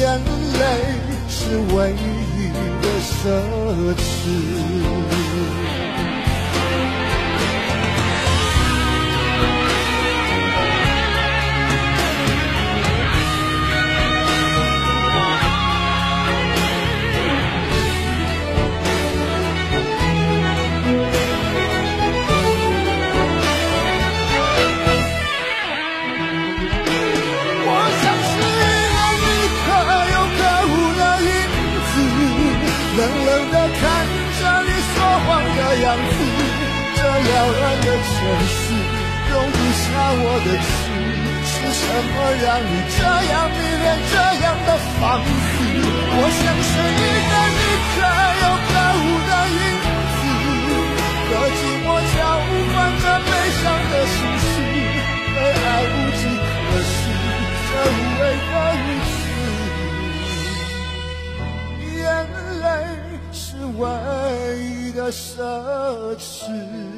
眼泪是唯一的奢侈。城市容不下我的痴。是什么让你这样迷恋这样的放肆？我像是一个你可有可无的影子，和寂寞交换着悲伤的心事，被爱无计可施，这无味的日子，眼泪是唯一。的奢侈。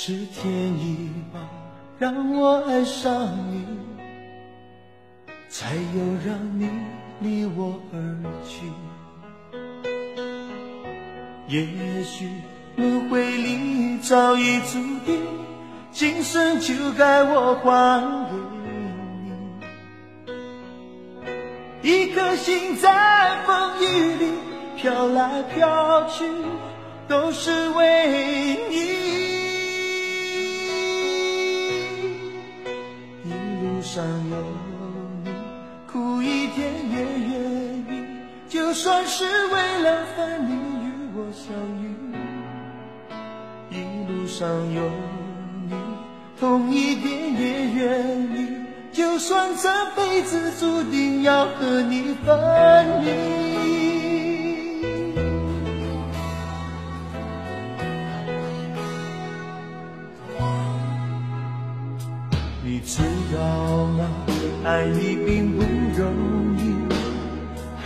是天意吧，让我爱上你，才有让你离我而去。也许轮回里早已注定，今生就该我还给你。一颗心在风雨里飘来飘去，都是为算是为了分离与我相遇。一路上有你，痛一点也愿意，就算这辈子注定要和你分离。你知道吗？爱你并不容易，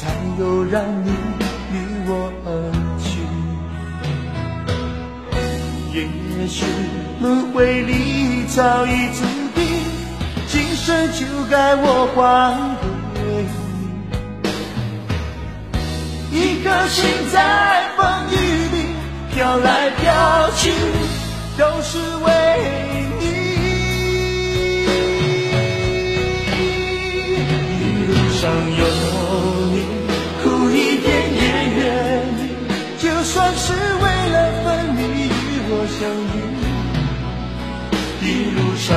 才又让你离我而去。也许轮回里早已注定，今生就该我还给你。一颗心在风雨里飘来飘去，都是为相遇。一路上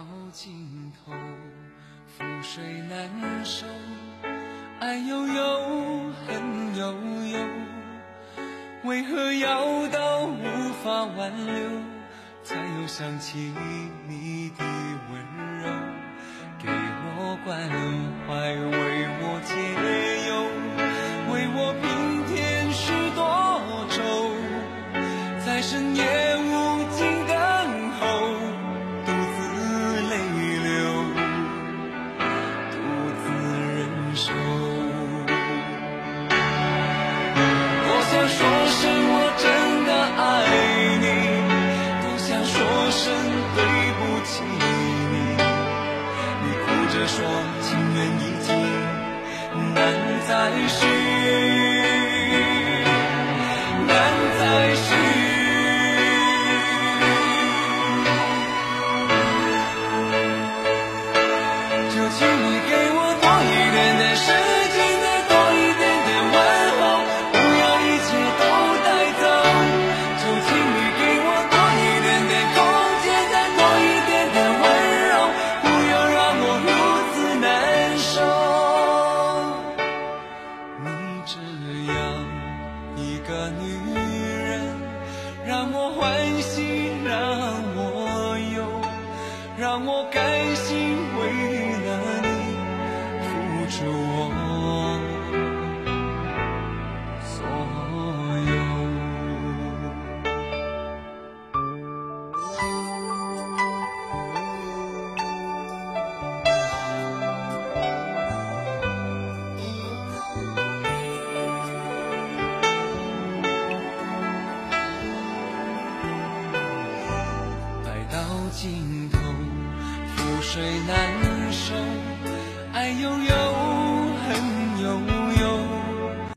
到尽头，覆水难收，爱悠悠，恨悠悠，为何要到无法挽留，才又想起你的温柔，给我关怀，